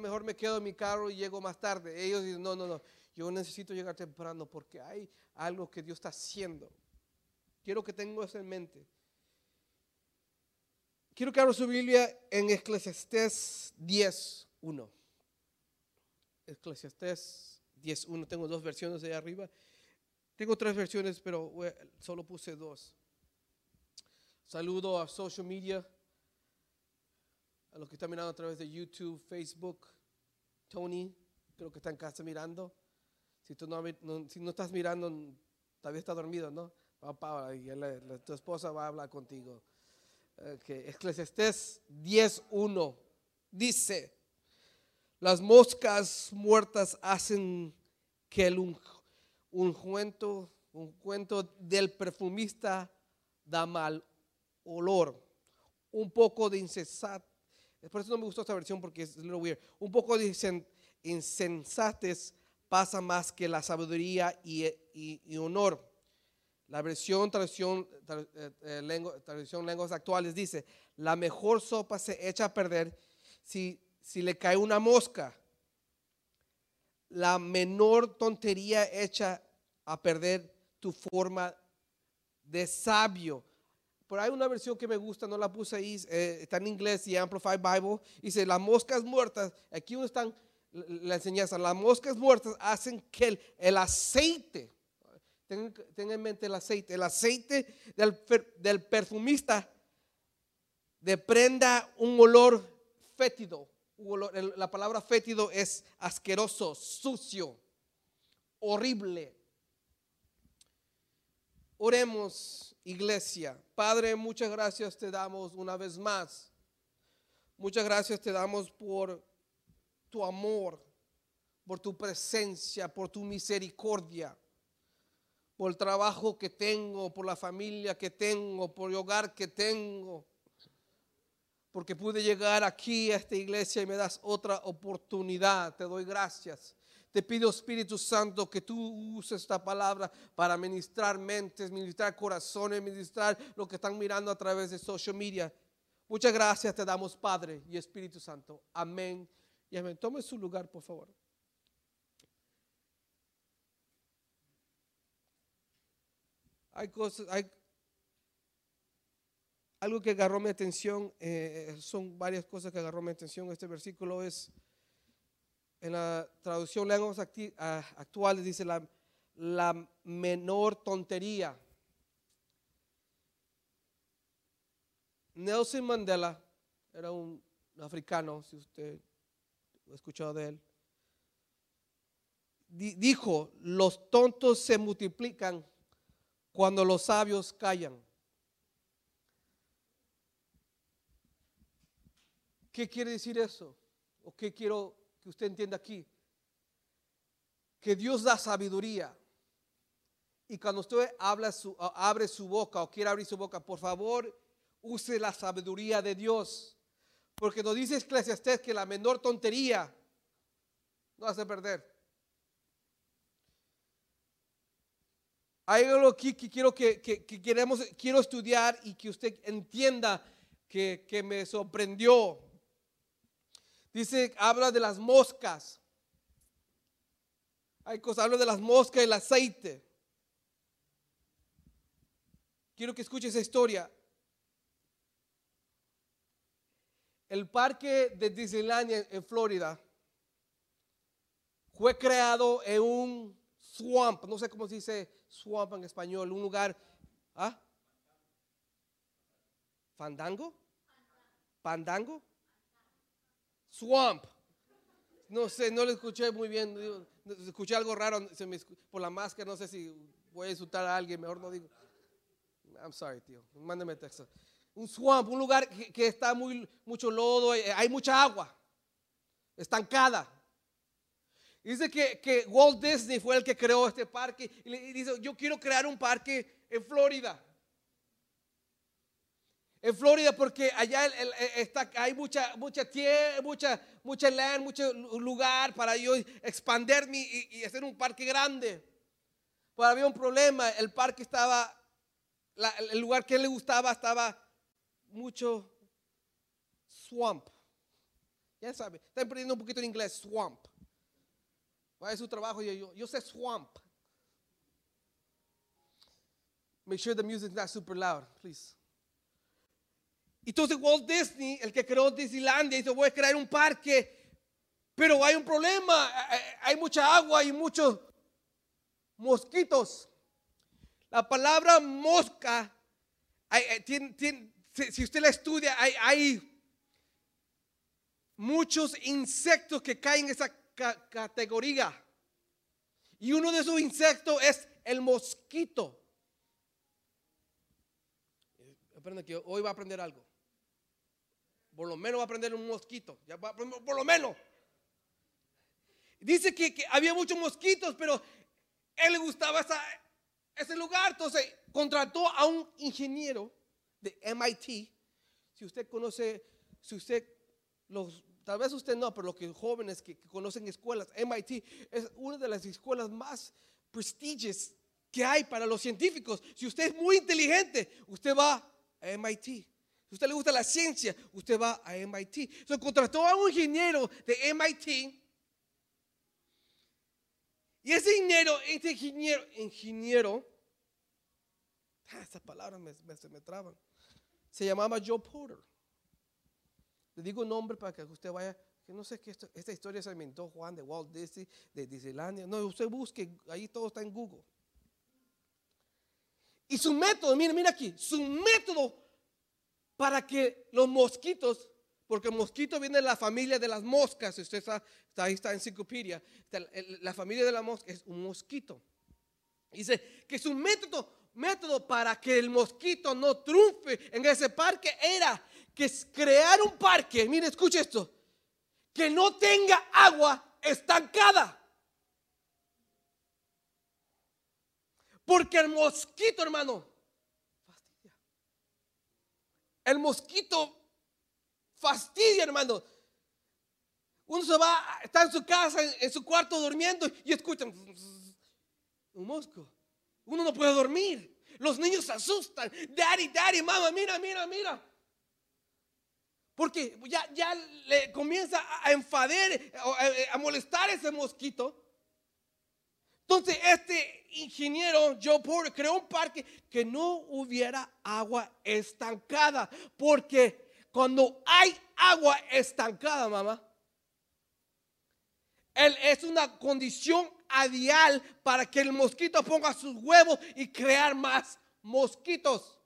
mejor me quedo en mi carro y llego más tarde. Ellos dicen, no, no, no, yo necesito llegar temprano porque hay algo que Dios está haciendo. Quiero que tengo eso en mente. Quiero que abra su Biblia en Eclesiastés 10.1. Eclesiastés 10.1. Tengo dos versiones de arriba. Tengo tres versiones, pero solo puse dos. Saludo a social media, a los que están mirando a través de YouTube, Facebook. Tony, creo que está en casa mirando. Si tú no, si no estás mirando, todavía está dormido, ¿no? Papá, y tu esposa va a hablar contigo. Okay. Eclesiastés 10.1 dice, las moscas muertas hacen que el un, cuento, un cuento del perfumista da mal olor. Un poco de insensato. Por eso no me gustó esta versión porque es. Un poco de insensates pasa más que la sabiduría y, honor. La versión traducción, eh, eh, traducción lenguas actuales dice, la mejor sopa se echa a perder si, si le cae una mosca. La menor tontería echa a perder tu forma de sabio. Pero hay una versión que me gusta, no la puse ahí, eh, está en inglés y Amplified Bible. Dice, las moscas muertas, aquí donde están la enseñanza, las moscas muertas hacen que el, el aceite Tenga en mente el aceite. El aceite del, perfumista deprenda un olor fétido. la palabra fétido es asqueroso, sucio, horrible. Oremos, iglesia. Padre, muchas gracias te damos una vez más. Muchas gracias te damos por tu amor, por tu presencia, por tu misericordia por el trabajo que tengo, por la familia que tengo, por el hogar que tengo. Porque pude llegar aquí a esta iglesia y me das otra oportunidad. Te doy gracias. Te pido, Espíritu Santo, que tú uses esta palabra para ministrar mentes, ministrar corazones, ministrar lo que están mirando a través de social media. Muchas gracias te damos, Padre y Espíritu Santo. Amén y amén. Tome su lugar, por favor. hay cosas, hay algo que agarró mi atención, eh, son varias cosas que agarró mi atención. Este versículo es, en la traducción lenguas ah, actuales, dice la, la menor tontería. Nelson Mandela era un africano, si usted ha escuchado de él. Dijo, los tontos se multiplican cuando los sabios callan. ¿Qué quiere decir eso? ¿O qué quiero que usted entienda aquí? Que Dios da sabiduría. Y cuando usted habla su, abre su boca o quiere abrir su boca, por favor, use la sabiduría de Dios. Porque nos dice Eclesiastés que la menor tontería no hace perder. Hay algo aquí que quiero que, queremos, quiero estudiar y que usted entienda que me sorprendió. Dice, habla de las moscas. Hay cosas, habla de las moscas y el aceite. Quiero que escuche esa historia. El parque de Disneyland en Florida fue creado en un swamp, no sé cómo se dice swamp en español, un lugar, ¿ah? ¿Fandango? ¿Pandango? Swamp. No sé, no lo escuché muy bien. Escuché algo raro por la máscara. No sé si voy a insultar a alguien. Mejor no digo. I'm sorry, tío. Mándeme texto. Un swamp, un lugar que, está muy, mucho lodo. Eh, hay mucha agua. Estancada. Dice que, Walt Disney fue el que creó este parque y le dice, yo quiero crear un parque en Florida. En Florida porque allá está, hay mucha, mucha tierra, mucha, mucha land, mucho lugar para yo expanderme y, hacer un parque grande. Pero había un problema, el parque estaba, el lugar que le gustaba estaba mucho swamp, Ya sabe, están aprendiendo un poquito en inglés, swamp. Vaya su trabajo y yo, yo sé swamp. Make sure the music's not super loud, please. Entonces Walt Disney, el que creó Disneylandia, dice, voy a crear un parque, pero hay un problema, hay mucha agua y muchos mosquitos. La palabra mosca, si usted la estudia, hay, muchos insectos que caen en esa categoría. Y uno de esos insectos es el mosquito. Aprende que hoy va a aprender algo. Por lo menos va a aprender un mosquito. Por lo menos. Dice que, había muchos mosquitos, pero él le gustaba ese lugar. Entonces contrató a un ingeniero de MIT. Si usted conoce, si usted, los, tal vez usted no, pero los que jóvenes que, conocen escuelas, MIT es una de las escuelas más prestigiosas que hay para los científicos. Si usted es muy inteligente, usted va a MIT. Si usted le gusta la ciencia, usted va a MIT. Entonces contrató a un ingeniero de MIT. Y ese ingeniero, este ingeniero, ingeniero, ah, estas palabras me, se me traban. Se llamaba Joe Porter. Le digo un nombre para que usted vaya, no sé qué esta historia se inventó Juan de Walt Disney, de Disneylandia. No, usted busque, ahí todo está en Google. Y su método, mira, mira aquí, su método para que los mosquitos, porque mosquito viene de la familia de las moscas, usted está, ahí está en enciclopedia, la familia de la mosca es un mosquito. Dice que su método, método para que el mosquito no triunfe en ese parque era que crear un parque, mire, escuche esto, que no tenga agua estancada. Porque el mosquito, hermano. El mosquito fastidia, hermano. Uno se va, está en su casa, en, su cuarto durmiendo y escucha un mosco. Uno no puede dormir. Los niños se asustan. Daddy, daddy, mamá, mira, mira, mira. Porque ya, ya le comienza a enfadar, a molestar ese mosquito. Entonces, este ingeniero Joe Porter creó un parque que no hubiera agua estancada, porque cuando hay agua estancada, mamá, él es una condición adial para que el mosquito ponga sus huevos y crear más mosquitos.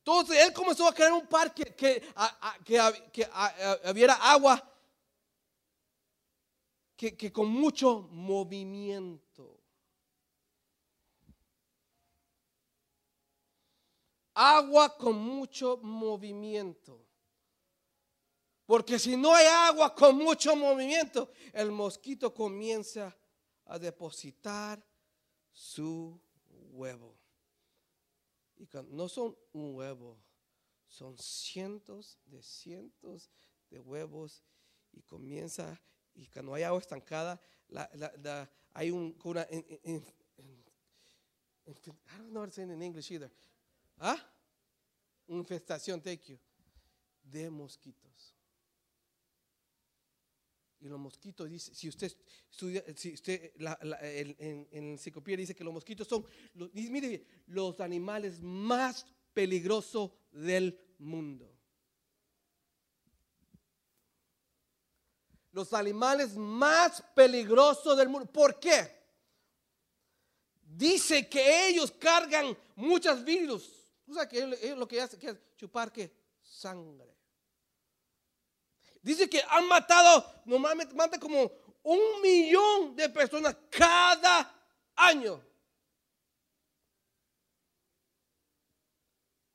Entonces él comenzó a crear un parque que, que, que, hubiera agua que, con mucho movimiento. Agua con mucho movimiento. Porque si no hay agua con mucho movimiento, el mosquito comienza a depositar su huevo. Y no son un huevo, son cientos de cientos de huevos y comienza y cuando hay agua estancada, hay un, una, I don't know what to say in English either. ¿Ah? Infestación, thank you, de mosquitos. Y los mosquitos, dice, si usted estudia, si usted, en, en enciclopedia dice que los mosquitos son, mire, los animales más peligrosos del mundo. Los animales más peligrosos del mundo. ¿Por qué? Dice que ellos cargan muchas virus. ¿Tú sabes que ellos, lo que hacen es chupar que sangre. Dice que han matado, normalmente matan como un millón de personas cada año.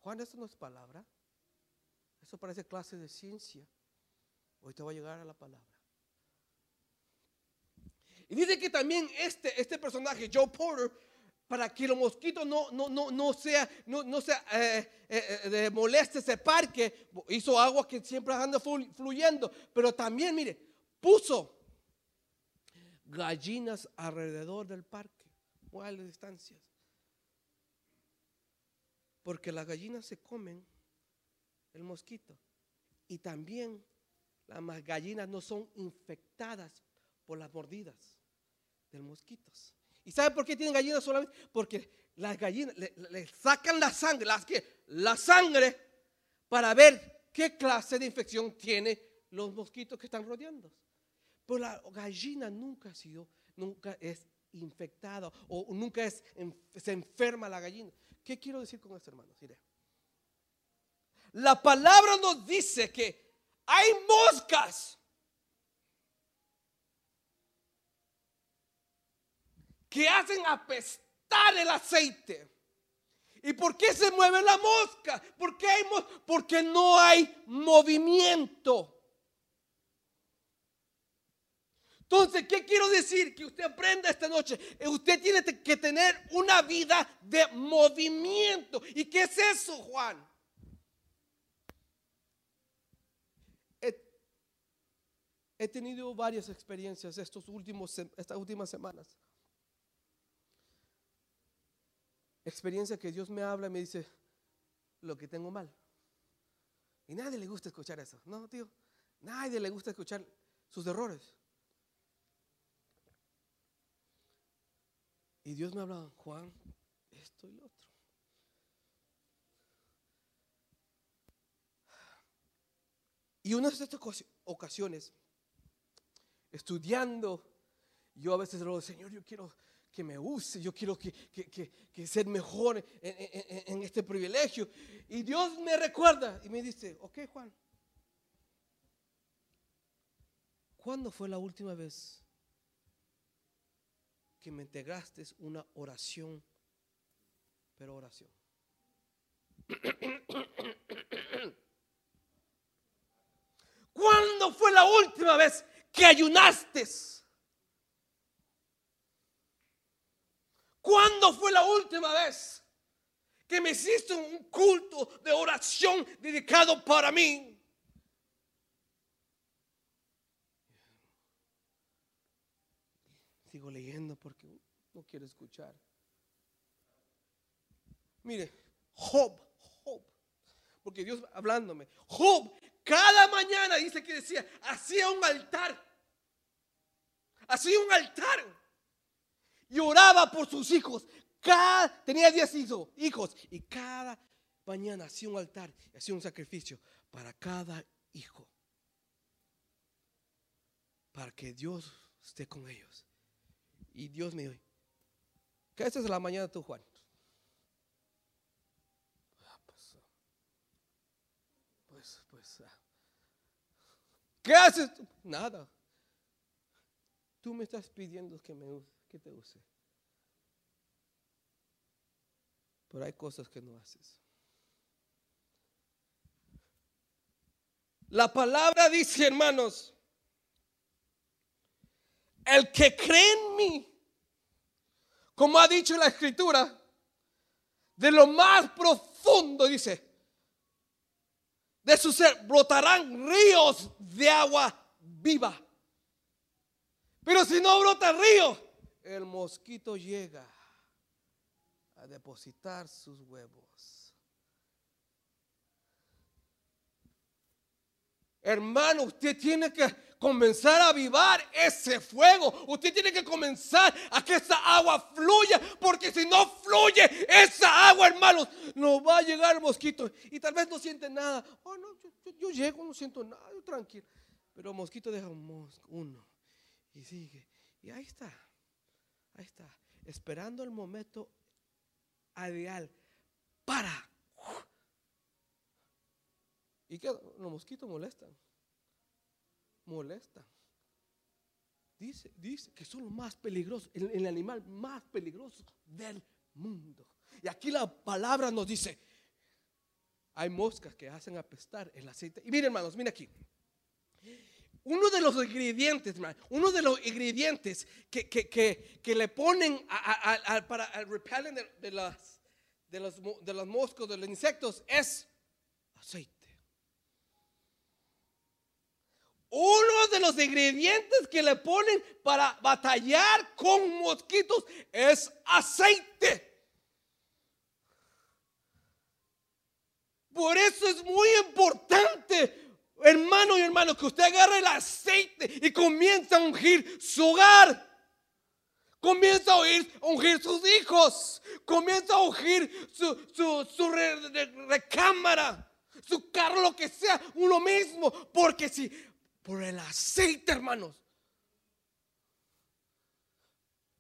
Juan, eso no es palabra. Eso parece clase de ciencia. Hoy te voy a llegar a la palabra. Y dice que también este, este personaje, Joe Porter, para que los mosquitos no, no, no, no sea, no, no sea eh, eh, eh moleste ese parque, hizo agua que siempre anda fluyendo, pero también, mire, puso gallinas alrededor del parque, a las distancias. Porque las gallinas se comen el mosquito. Y también las gallinas no son infectadas por las mordidas mosquitos. ¿Y saben por qué tienen gallinas solamente? Porque las gallinas le, sacan la sangre, las que la sangre para ver qué clase de infección tiene los mosquitos que están rodeando. Pero la gallina nunca ha sido, nunca es infectada o nunca es, se enferma la gallina. ¿Qué quiero decir con esto, hermanos? Mire. La palabra nos dice que hay moscas que hacen apestar el aceite. ¿Y por qué se mueve la mosca? Porque, hay, porque no hay movimiento. Entonces, ¿qué quiero decir? Que usted aprenda esta noche. Eh, usted tiene que tener una vida de movimiento. ¿Y qué es eso, Juan? He, tenido varias experiencias estos últimos, estas últimas semanas. Experiencia que Dios me habla y me dice lo que tengo mal. Y nadie le gusta escuchar eso. No, tío. Nadie le gusta escuchar sus errores. Y Dios me hablaba, Juan, esto y lo otro. Y una de estas ocasiones, estudiando, yo a veces le digo, Señor, yo quiero que me use, yo quiero que, que, ser mejor en, este privilegio. Y Dios me recuerda y me dice, ok Juan, ¿cuándo fue la última vez que me integraste una oración, pero oración. ¿Cuándo fue la última vez que ayunaste? ¿Cuándo fue la última vez que me hiciste un culto de oración dedicado para mí? sigo leyendo porque no quiero escuchar. Mire, Job, Job, porque Dios hablándome, Job cada mañana dice que decía, hacía un altar, hacía un altar y oraba por sus hijos. Cada, tenía 10 hijos, y cada mañana hacía un altar, hacía un sacrificio para cada hijo, para que Dios esté con ellos. Y Dios me dijo, ¿qué haces en la mañana tú, Juan? Ah, pues, pues, pues ah. ¿qué haces tú? Nada. Tú me estás pidiendo que, me, que te use. Pero hay cosas que no haces. La palabra dice, hermanos, el que cree en mí, como ha dicho la escritura, de lo más profundo, dice, de su ser brotarán ríos de agua viva. Pero si no brota río, el mosquito llega a depositar sus huevos. Hermano, usted tiene que comenzar a avivar ese fuego. Usted tiene que comenzar a que esa agua fluya, porque si no fluye esa agua, hermanos, no va a llegar el mosquito. Y tal vez no siente nada. Oh, no, yo, llego, no siento nada, yo tranquilo. Pero el mosquito deja un uno y sigue. Y ahí está, ahí está, esperando el momento ideal para. Y que los mosquitos molestan molesta. Dice, dice que son los más peligrosos, el, animal más peligroso del mundo. Y aquí la palabra nos dice, hay moscas que hacen apestar el aceite. Y miren hermanos, miren aquí. Uno de los ingredientes, uno de los ingredientes que, que, le ponen para el de, las, de, los, de los moscos, de los insectos, es aceite. Uno de los ingredientes que le ponen para batallar con mosquitos es aceite. Por eso es muy importante hermano y hermano, que usted agarre el aceite y comienza a ungir su hogar. Comienza a ungir, sus hijos. Comienza a ungir su, recámara, su carro, lo que sea, uno mismo. Porque si, por el aceite, hermanos.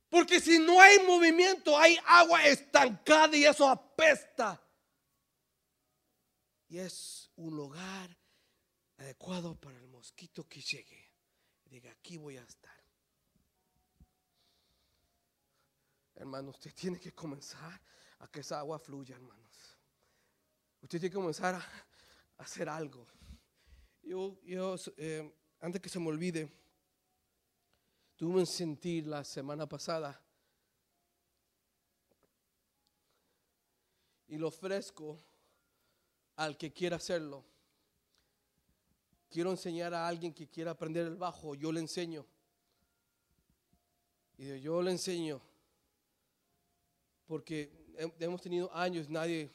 Porque si no hay movimiento, hay agua estancada y eso apesta. Y es un lugar adecuado para el mosquito que llegue. Diga, aquí voy a estar. Hermano, usted tiene que comenzar a que esa agua fluya, hermanos. Usted tiene que comenzar a, hacer algo. Yo, yo eh, antes que se me olvide, tuve un sentir la semana pasada y lo ofrezco al que quiera hacerlo. Quiero enseñar a alguien que quiera aprender el bajo, yo le enseño. Y yo le enseño porque hemos tenido años, nadie,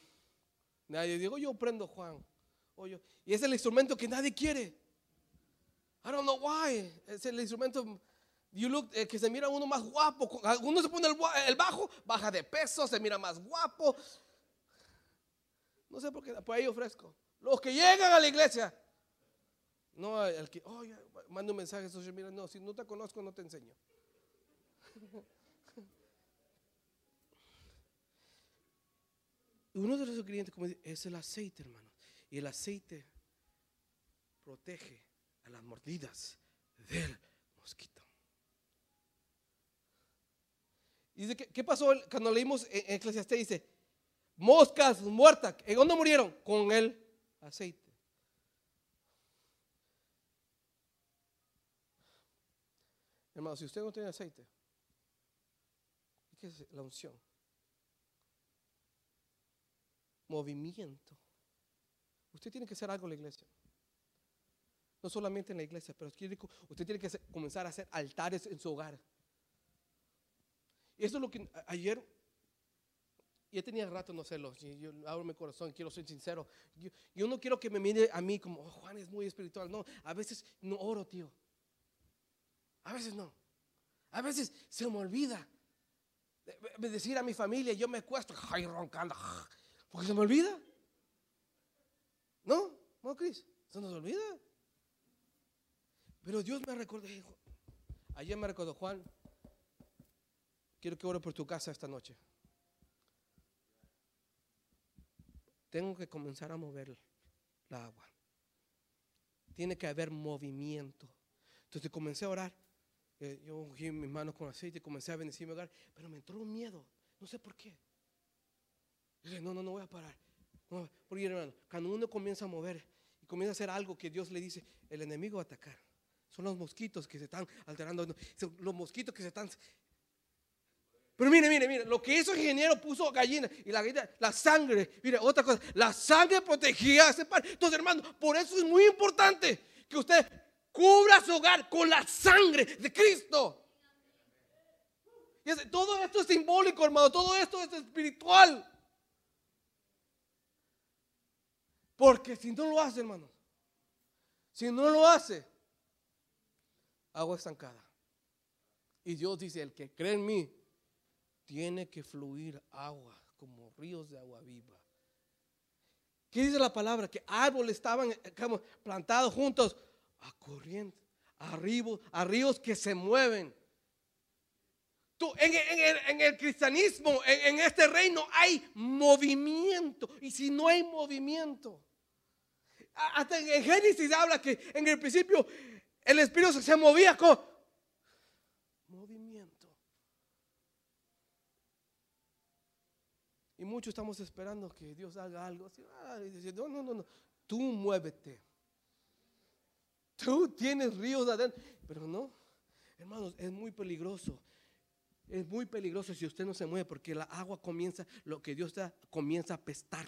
nadie digo, yo prendo Juan. y es el instrumento que nadie quiere. I don't know why. Es el instrumento you look, eh, que se mira uno más guapo. Uno se pone el, bajo, baja de peso, se mira más guapo. No sé por qué, por ahí ofrezco. Los que llegan a la iglesia. No, el que, oh, manda un mensaje, mira, no, si no te conozco, no te enseño. Uno de los ingredientes, como dice, es el aceite, hermano. Y el aceite protege a las mordidas del mosquito. Dice, ¿qué, pasó cuando leímos en Eclesiastés? Dice, moscas muertas. ¿En dónde murieron? Con el aceite. Hermano, si usted no tiene aceite, ¿qué es la unción? movimiento. Usted tiene que hacer algo en la iglesia. No solamente en la iglesia, pero usted tiene que comenzar a hacer altares en su hogar. Y eso es lo que ayer, yo tenía rato no hacerlo, yo abro mi corazón, quiero ser sincero. Yo, no quiero que me mire a mí como, oh, Juan es muy espiritual. No, a veces no oro, tío. A veces no. A veces se me olvida decir a mi familia, yo me cuesto, ay, roncando. Porque se me olvida. ¿No? ¿No, Cris? Se nos olvida. Pero Dios me recordó. Ayer me recordó, Juan, quiero que ore por tu casa esta noche. Tengo que comenzar a mover la agua. Tiene que haber movimiento. Entonces comencé a orar. Yo ungí mis manos con aceite y comencé a bendecir mi hogar. Pero me entró un miedo. No sé por qué no, no, no voy a parar. porque hermano, cuando uno comienza a mover y comienza a hacer algo que Dios le dice, el enemigo va a atacar. Son los mosquitos que se están alterando. Los mosquitos que se están... Pero mire, mire, mire, lo que hizo el ingeniero puso gallina y la gallina, la sangre, mire, otra cosa, la sangre protegía a ese par. Entonces, hermano, por eso es muy importante que usted cubra su hogar con la sangre de Cristo. Todo esto es simbólico, hermano, todo esto es espiritual. Porque si no lo hace, hermanos, si no lo hace, agua estancada. Y Dios dice, el que cree en mí, tiene que fluir agua como ríos de agua viva. ¿Qué dice la palabra? Que árboles estaban plantados juntos a corriente, a ríos, a ríos que se mueven. Tú, en, el, cristianismo, en este reino, hay movimiento. Y si no hay movimiento, hasta en Génesis habla que en el principio el espíritu se movía con movimiento. Y muchos estamos esperando que Dios haga algo. Así, no, no, no, no. Tú muévete. Tú tienes ríos adentro. Pero no, hermanos, es muy peligroso. Es muy peligroso si usted no se mueve porque la agua comienza, lo que Dios da, comienza a pestar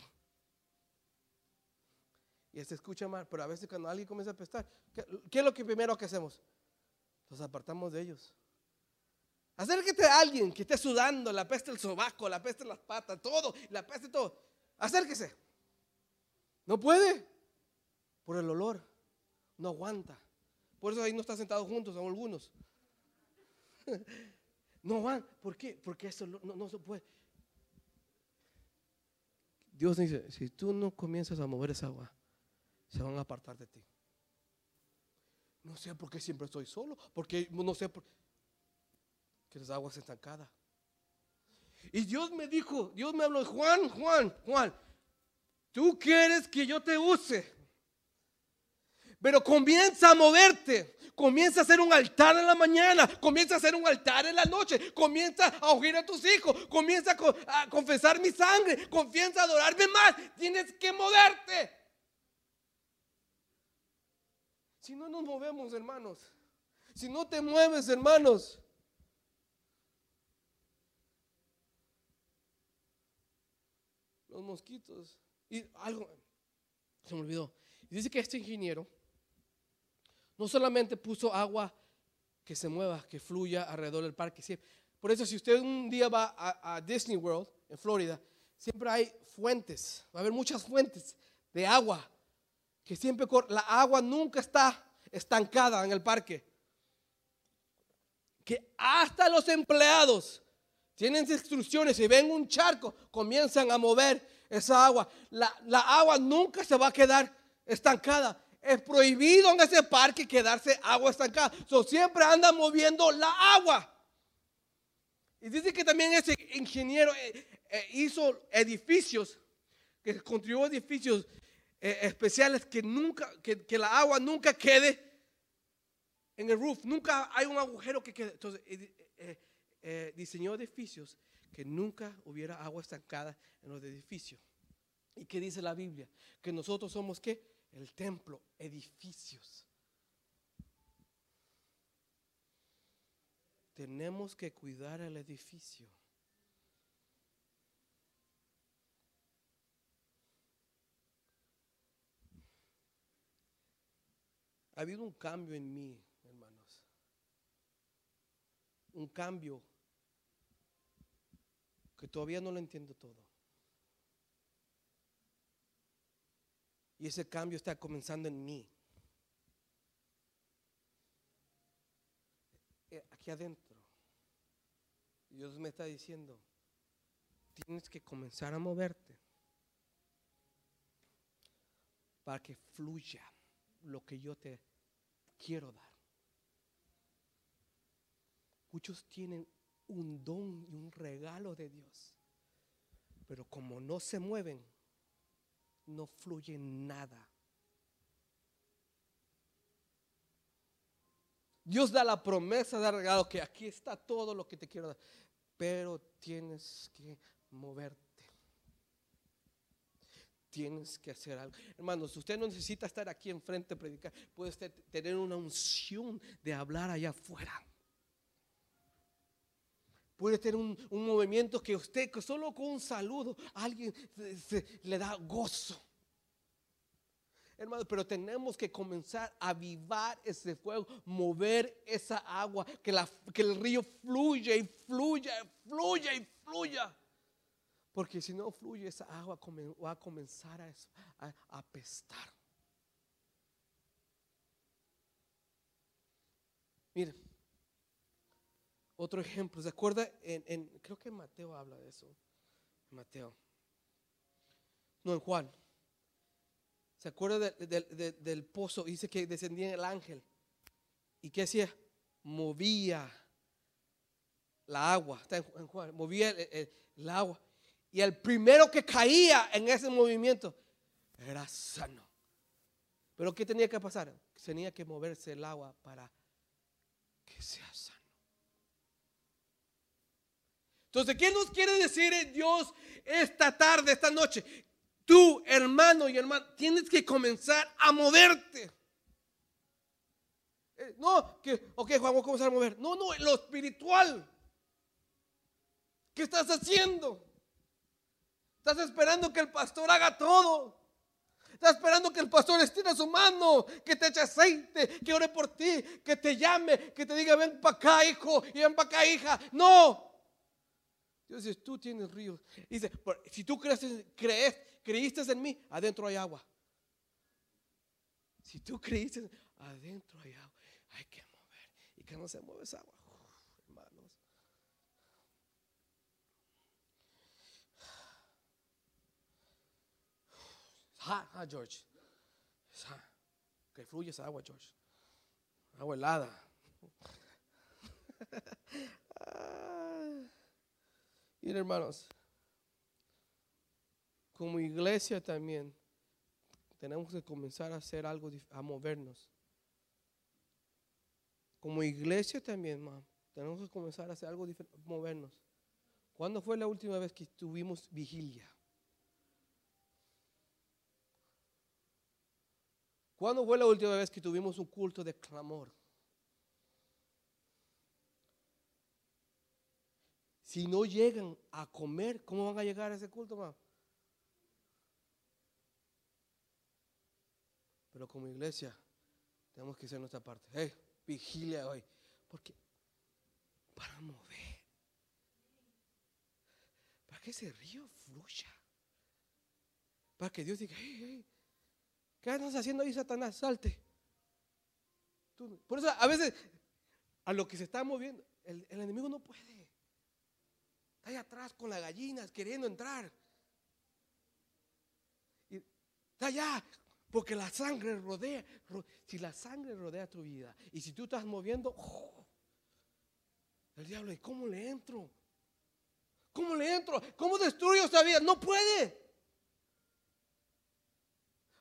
y se escucha mal, pero a veces cuando alguien comienza a apestar, ¿qué, es lo que primero que hacemos? Nos apartamos de ellos. Acérquete a alguien que esté sudando, la peste el sobaco, la peste las patas, todo, la peste todo. Acérquese. No puede por el olor. No aguanta. Por eso ahí no están sentados juntos, son algunos. No van. ¿Por qué? Porque eso no, se puede. Dios dice, si tú no comienzas a mover esa agua, se van a apartar de ti. No sé por qué siempre estoy solo, porque no sé por que las aguas estancadas. Y Dios me dijo, Dios me habló, Juan, Juan, Juan, tú quieres que yo te use. Pero comienza a moverte. Comienza a hacer un altar en la mañana. Comienza a hacer un altar en la noche. Comienza a oír a tus hijos. Comienza a, confesar mi sangre. Comienza a adorarme más. Tienes que moverte. Si no nos movemos, hermanos. Si no te mueves, hermanos. Los mosquitos. Y algo. Se me olvidó. Dice que este ingeniero no solamente puso agua que se mueva, que fluya alrededor del parque. Por eso si usted un día va a, Disney World en Florida, siempre hay fuentes, va a haber muchas fuentes de agua que siempre La agua nunca está estancada en el parque. Que hasta los empleados tienen instrucciones y ven un charco, comienzan a mover esa agua. La, la agua nunca se va a quedar estancada es prohibido en ese parque quedarse agua estancada. So, siempre anda moviendo la agua. Y dice que también ese ingeniero eh, eh, hizo edificios, que construyó edificios eh, especiales que nunca, que, la agua nunca quede en el roof. Nunca hay un agujero que quede. Entonces, diseñó edificios que nunca hubiera agua estancada en los edificios. ¿Y qué dice la Biblia? Que nosotros somos qué? El templo, edificios. Tenemos que cuidar el edificio. Ha habido un cambio en mí, hermanos. Un cambio que todavía no lo entiendo todo. Y ese cambio está comenzando en mí. Eh, aquí adentro. Dios me está diciendo, tienes que comenzar a moverte para que fluya lo que yo te quiero dar. Muchos tienen un don y un regalo de Dios, pero como no se mueven, no fluye nada. Dios da la promesa de regalo que aquí está todo lo que te quiero dar, pero tienes que moverte. Tienes que hacer algo. Hermanos, usted no necesita estar aquí enfrente a predicar. Puede tener una unción de hablar allá afuera. Puede tener un, movimiento que usted, solo con un saludo, alguien le da gozo. Hermano, pero tenemos que comenzar a avivar ese fuego, mover esa agua, que, la, que el río fluya y fluya, fluya y fluya. Porque si no fluye esa agua va a comenzar a, a, apestar. Miren, otro ejemplo, ¿se acuerda? En, creo que Mateo habla de eso. Mateo. No, en Juan. ¿Se acuerda del pozo? Dice que descendía el ángel. ¿Y qué hacía? Movía la agua. Está en Juan. Movía el, agua. Y el primero que caía en ese movimiento era sano. Pero ¿qué tenía que pasar? Tenía que moverse el agua para que sea sano. Entonces, ¿qué nos quiere decir Dios esta tarde, esta noche? Tú, hermano y hermana, tienes que comenzar a moverte. Eh, no, que, ok, Juan, vamos a comenzar a mover. No, no, lo espiritual. ¿Qué estás haciendo? Estás esperando que el pastor haga todo. Estás esperando que el pastor estire su mano, que te eche aceite, que ore por ti, que te llame, que te diga, ven para acá, hijo, y ven para acá, hija. No, Dios dice, tú tienes ríos. Dice, si tú crees, crees, creíste en mí, adentro hay agua. Si tú creíste, adentro hay agua, hay que mover. Y que no se mueve esa agua, hermanos. Hot, hot, George. It's hot. Que fluye esa agua, George. Agua helada. Miren, hermanos, como iglesia también tenemos que comenzar a hacer algo, a movernos. Como iglesia también, ma, tenemos que comenzar a hacer algo diferente, movernos. ¿Cuándo fue la última vez que tuvimos vigilia? ¿Cuándo fue la última vez que tuvimos un culto de clamor? Si no llegan a comer, ¿cómo van a llegar a ese culto, ma? Pero como iglesia, tenemos que hacer nuestra parte. Hey, vigilia hoy. Porque para mover, para que ese río fluya, para que Dios diga, hey, hey, ¿qué andas haciendo ahí, Satanás? Salte. Por eso a veces a lo que se está moviendo, el enemigo no puede. Está ahí atrás con las gallinas queriendo entrar. Está allá porque la sangre rodea. ro- si la sangre rodea tu vida y si tú estás moviendo, ¡oh! el diablo, ¿y cómo le entro? ¿Cómo le entro? ¿Cómo destruyo esta vida? No puede.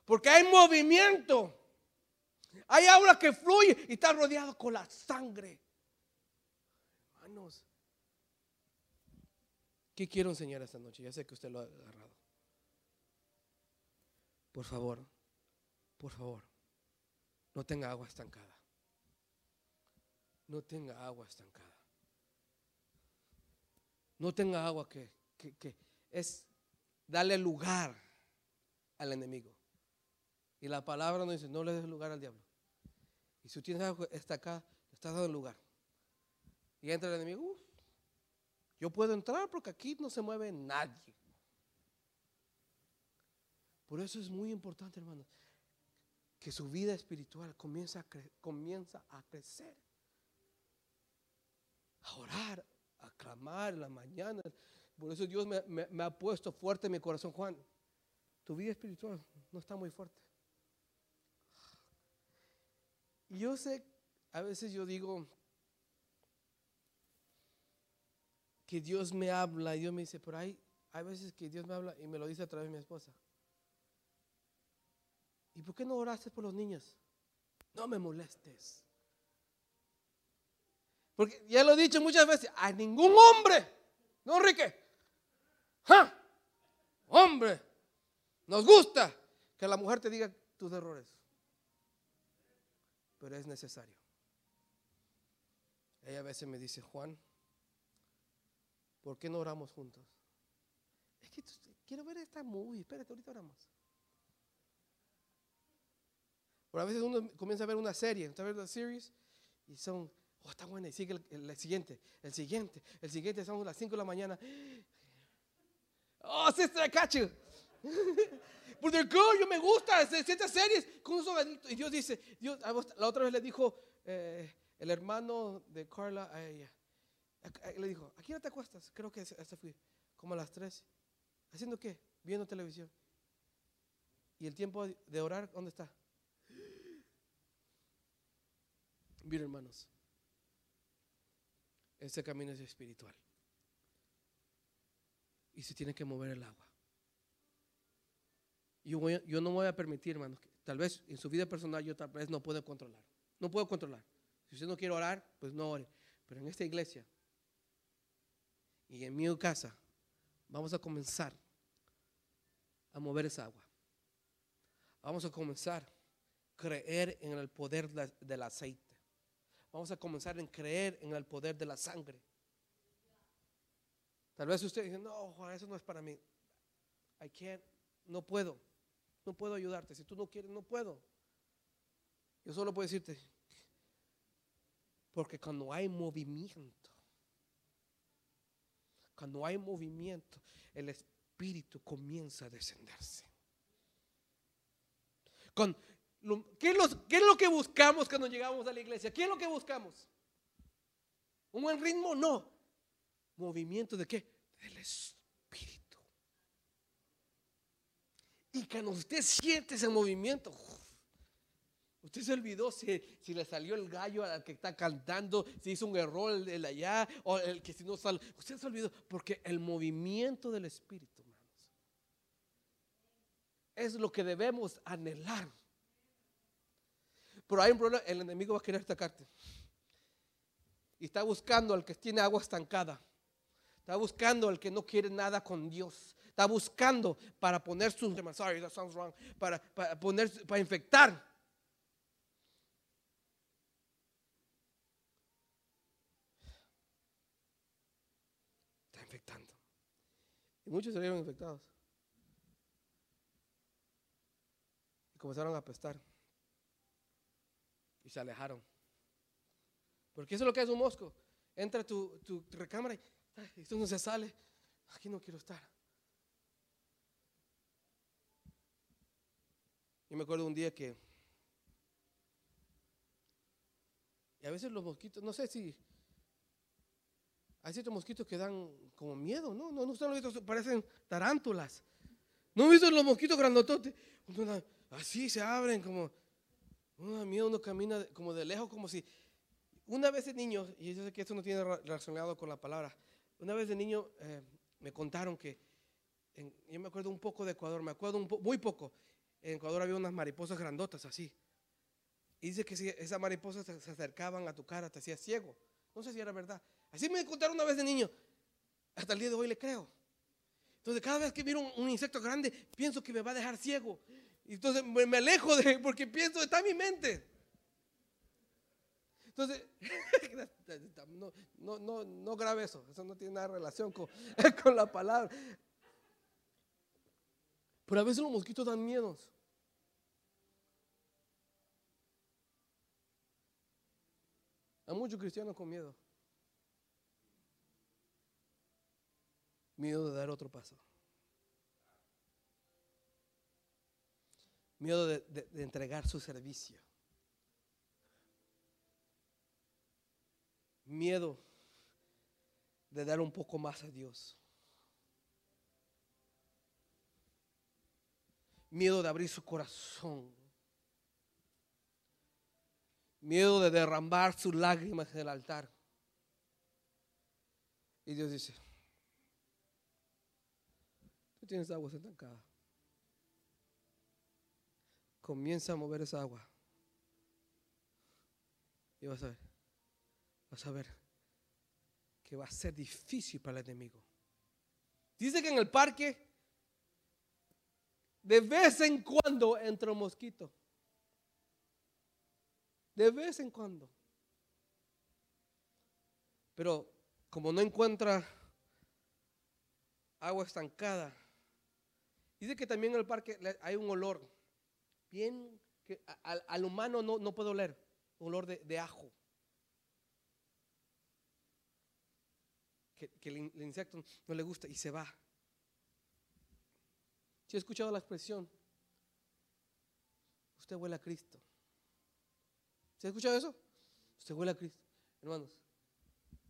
Porque hay movimiento. Hay agua que fluye y está rodeado con la sangre. Hermanos, ¿qué quiero enseñar esta noche? Ya sé que usted lo ha agarrado. Por favor, por favor, no tenga agua estancada. No tenga agua estancada. No tenga agua que, que, que es darle lugar al enemigo. Y la palabra nos dice, no le des lugar al diablo. Y si tú tienes algo está acá, le estás dando lugar. Y entra el enemigo, "Uf, yo puedo entrar porque aquí no se mueve nadie. Por eso es muy importante, hermanos, que su vida espiritual comienza a, comienza a crecer. A orar, a clamar en la mañana. Por eso Dios me, me- me ha puesto fuerte en mi corazón, Juan. Tu vida espiritual no está muy fuerte. Y yo sé, a veces yo digo que Dios me habla y Dios me dice, por ahí hay veces que Dios me habla y me lo dice a través de mi esposa. ¿Y por qué no oraste por los niños? No me molestes. Porque ya lo he dicho muchas veces, a ningún hombre, ¿no, Enrique? Hombre, nos gusta que la mujer te diga tus errores. Pero es necesario. Ella a veces me dice, Juan, ¿por qué no oramos juntos? Es que quiero ver esta movie, espérate, ahorita oramos. Pero a veces uno comienza a ver una serie, está viendo la series y son, oh, está buena, y sigue el, el- el siguiente, el siguiente, el siguiente, son las 5 de la mañana. Oh, sister, I got you. Good, yo me gusta, ciertas series. Y Dios dice, Dios, la otra vez le dijo eh, el hermano de Carla a ella, le dijo, ¿a qué hora te acuestas? Creo que hasta fui, como a las 3. ¿Haciendo qué? Viendo televisión. ¿Y el tiempo de orar, dónde está? Miren, hermanos, este camino es espiritual. Y se tiene que mover el agua. Yo, voy yo no voy a permitir, hermanos, que tal vez en su vida personal yo tal vez no puedo controlar. No puedo controlar. Si usted no quiere orar, pues no ore. Pero en esta iglesia y en mi casa vamos a comenzar a mover esa agua. Vamos a comenzar a creer en el poder de- del aceite. Vamos a comenzar en creer en el poder de la sangre. Tal vez usted dice, no, Juan, eso no es para mí. I can't, no puedo. No puedo ayudarte. Si tú no quieres, no puedo. Yo solo puedo decirte, porque cuando hay movimiento, cuando hay movimiento, el Espíritu comienza a descenderse. ¿qué, es qué es lo que buscamos cuando llegamos a la iglesia? ¿Qué es lo que buscamos? ¿Un buen ritmo? No. ¿Movimiento de qué? Del Espíritu. Y cuando usted siente ese movimiento, usted se olvidó si, si le salió el gallo al que está cantando, si hizo un error el allá, o el que si no sale. Usted se olvidó, porque el movimiento del Espíritu, hermanos, es lo que debemos anhelar. Pero hay un problema, el enemigo va a querer atacarte. Y está buscando al que tiene agua estancada. Está buscando al que no quiere nada con Dios. Está buscando para poner sus wrong, para, para poner para infectar. Está infectando. Y muchos salieron infectados. Y comenzaron a apestar. Y se alejaron. Porque eso es lo que es un mosco. Entra tu, tu recámara y "Ay, esto no se sale. Aquí no quiero estar. Yo me acuerdo un día que. Y a veces los mosquitos, no sé si. Hay ciertos mosquitos que dan como miedo, ¿no? No, no ustedes lo han visto, parecen tarántulas. ¿No han visto los mosquitos grandototes? Así se abren como. Uno da miedo, uno camina como de lejos, como si. Una vez de niño, y yo sé que esto no tiene relacionado con la palabra, una vez de niño eh, me contaron que, en- yo me acuerdo un poco de Ecuador, me acuerdo un po- muy poco, en Ecuador había unas mariposas grandotas así. Y dice que si esas mariposas se, se acercaban a tu cara, te hacía ciego. No sé si era verdad. Así me contaron una vez de niño. Hasta el día de hoy le creo. Entonces, cada vez que miro un, insecto grande, pienso que me va a dejar ciego. Y Entonces, me, alejo de porque pienso, está en mi mente. Entonces, no, no, no, no grabe eso. Eso no tiene nada relación con, con la palabra. Pero a veces los mosquitos dan miedos. Hay muchos cristianos con miedo. Miedo de dar otro paso. Miedo de, de- entregar su servicio. Miedo de dar un poco más a Dios. Miedo de abrir su corazón. Miedo de derramar sus lágrimas en el altar. Y Dios dice, tienes agua estancada. Comienza a mover esa agua. Y vas a ver, vas a ver que va a ser difícil para el enemigo. Dice que en el parque, de vez en cuando entra un mosquito. De vez en cuando. Pero como no encuentra agua estancada, dice que también en el parque hay un olor bien que al, humano no, no puede oler, olor de, ajo. Que, el, in- el insecto no le gusta y se va. Si he escuchado la expresión, usted huele a Cristo. ¿Se ha escuchado eso? Usted huele a Cristo. Hermanos,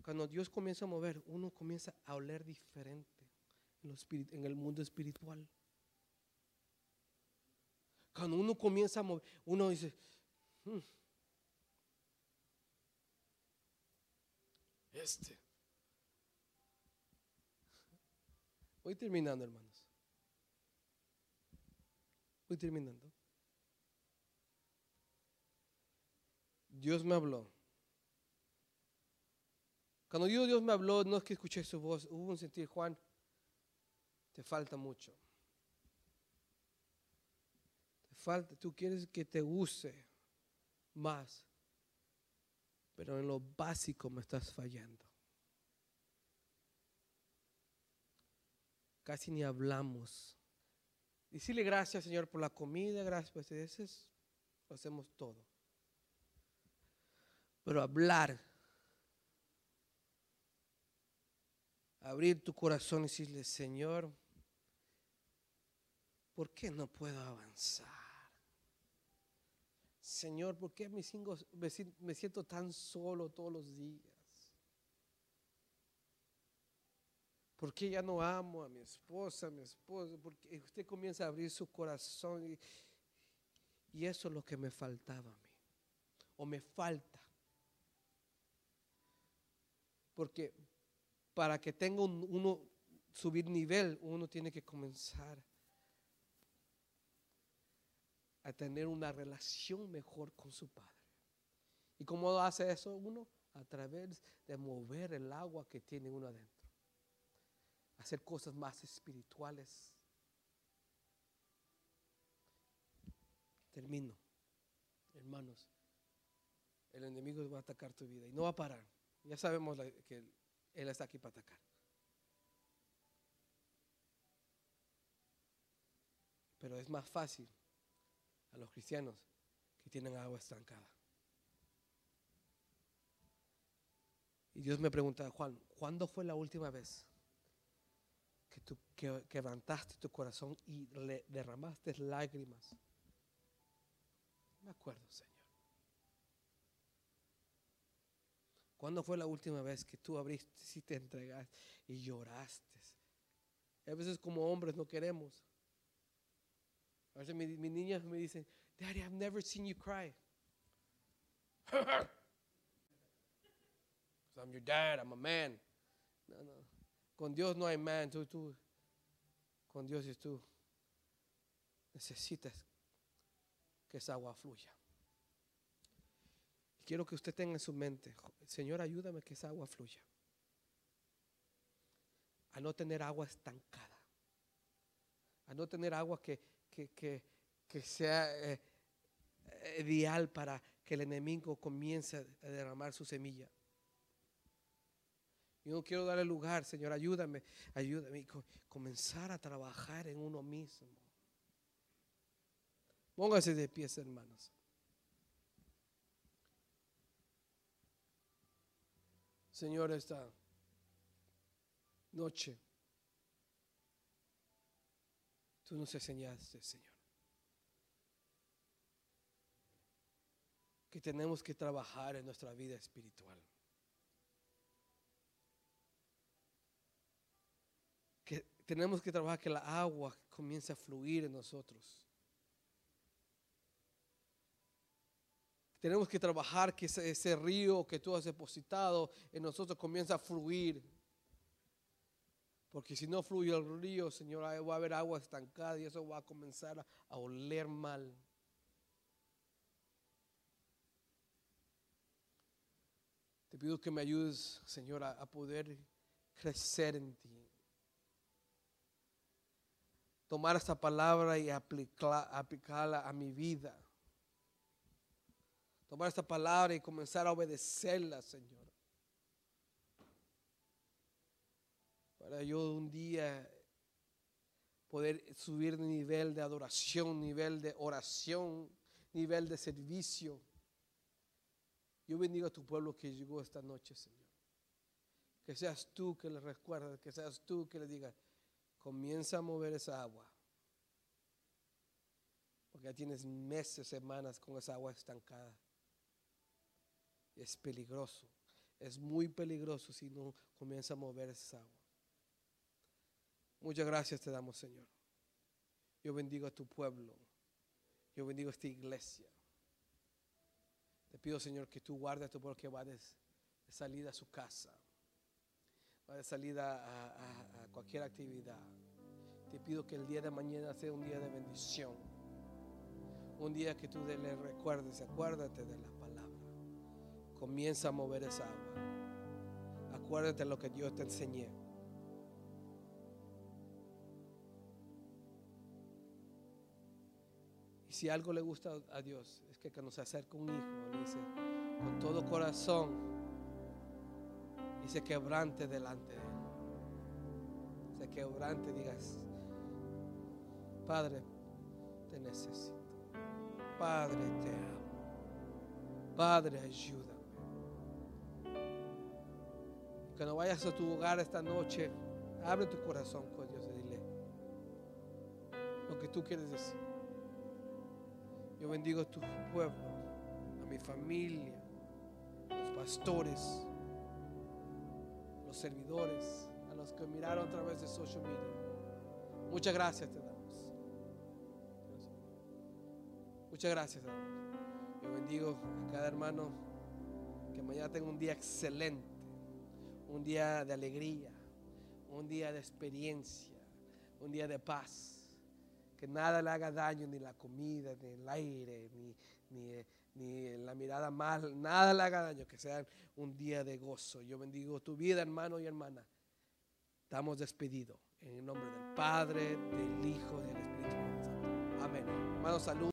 cuando Dios comienza a mover, uno comienza a oler diferente en el mundo espiritual. Cuando uno comienza a mover, uno dice, "Hmm, este. Voy terminando, hermanos. Voy terminando. Dios me habló. Cuando digo Dios me habló, no es que escuché su voz, hubo un sentir, Juan, te falta mucho. Falta, tú quieres que te use más, pero en lo básico me estás fallando. Casi ni hablamos. Decirle gracias, Señor, por la comida, gracias por ese, ese es- lo hacemos todo. Pero hablar, abrir tu corazón y decirle, Señor, ¿por qué no puedo avanzar? Señor, ¿por qué me si- me siento tan solo todos los días? ¿Por qué ya no amo a mi esposa, a mi esposo? Porque usted comienza a abrir su corazón y, y eso es lo que me faltaba a mí. O me falta. Porque para que tenga un- uno subir nivel, uno tiene que comenzar a tener una relación mejor con su padre. ¿Y cómo hace eso uno? A través de mover el agua que tiene uno adentro. Hacer cosas más espirituales. Termino. Hermanos, el enemigo va a atacar tu vida y no va a parar. Ya sabemos que él está aquí para atacar. Pero es más fácil a los cristianos que tienen agua estancada. Y Dios me pregunta, Juan, ¿cuándo fue la última vez que tú que- quebrantaste tu corazón y le derramaste lágrimas? Me acuerdo, Señor. ¿Cuándo fue la última vez que tú abriste y te entregaste y lloraste? A veces como hombres no queremos. A veces mi- mis niñas me dicen, Daddy, I've never seen you cry. I'm your dad, I'm a man. No, no. Con Dios no hay man, tú, tú. Con Dios es tú. Necesitas que esa agua fluya. Y quiero que usted tenga en su mente, Señor, ayúdame que esa agua fluya. A no tener agua estancada. A no tener agua que, que, que, que sea eh, ideal para que el enemigo comience a derramar su semilla. Yo no quiero darle lugar, Señor, ayúdame, ayúdame comenzar a trabajar en uno mismo. Póngase de pies, hermanos. Señor, esta noche tú nos enseñaste, Señor, que tenemos que trabajar en nuestra vida espiritual. Que tenemos que trabajar que la agua comience a fluir en nosotros. Tenemos que trabajar que ese, ese río que tú has depositado en nosotros comience a fluir. Porque si no fluye el río, Señor, va a haber agua estancada y eso va a comenzar a, oler mal. Te pido que me ayudes, Señor, a, poder crecer en ti. Tomar esta palabra y aplicar- aplicarla a mi vida. Tomar esta palabra y comenzar a obedecerla, Señor. Para yo un día poder subir de nivel de adoración, nivel de oración, nivel de servicio. Yo bendigo a tu pueblo que llegó esta noche, Señor. Que seas tú que le recuerdes, que seas tú que le digas, comienza a mover esa agua. Porque ya tienes meses, semanas con esa agua estancada. Es peligroso. Es muy peligroso si no comienza a mover esa agua. Muchas gracias te damos, Señor. Yo bendigo a tu pueblo. Yo bendigo a esta iglesia. Te pido, Señor, que tú guardes a tu pueblo que va de, salida a su casa. Va de salida a, a- cualquier actividad. Te pido que el día de mañana sea un día de bendición. Un día que tú le recuerdes, acuérdate de la palabra. Comienza a mover esa agua. Acuérdate de lo que Dios te enseñé. Si algo le gusta a Dios, es que, que nos acerque un hijo, le dice, con todo corazón, y se quebrante delante de Él. Se quebrante, digas, Padre, te necesito. Padre, te amo. Padre, ayúdame. Cuando vayas a tu hogar esta noche, abre tu corazón con Dios y dile lo que tú quieres decir. Yo bendigo a tu pueblo. mi familia, los pastores, los servidores, a los que miraron a través de social media. Muchas gracias te damos. Muchas gracias. Yo bendigo a cada hermano que mañana tenga un día excelente, un día de alegría, un día de experiencia, un día de paz. Que nada le haga daño, ni la comida, ni el aire, ni, ni, ni la mirada mal, nada le haga daño, que sea un día de gozo. Yo bendigo tu vida, hermano y hermana. Estamos despedidos en el nombre del Padre, del Hijo y del Espíritu Santo. Amén. Hermano, salud.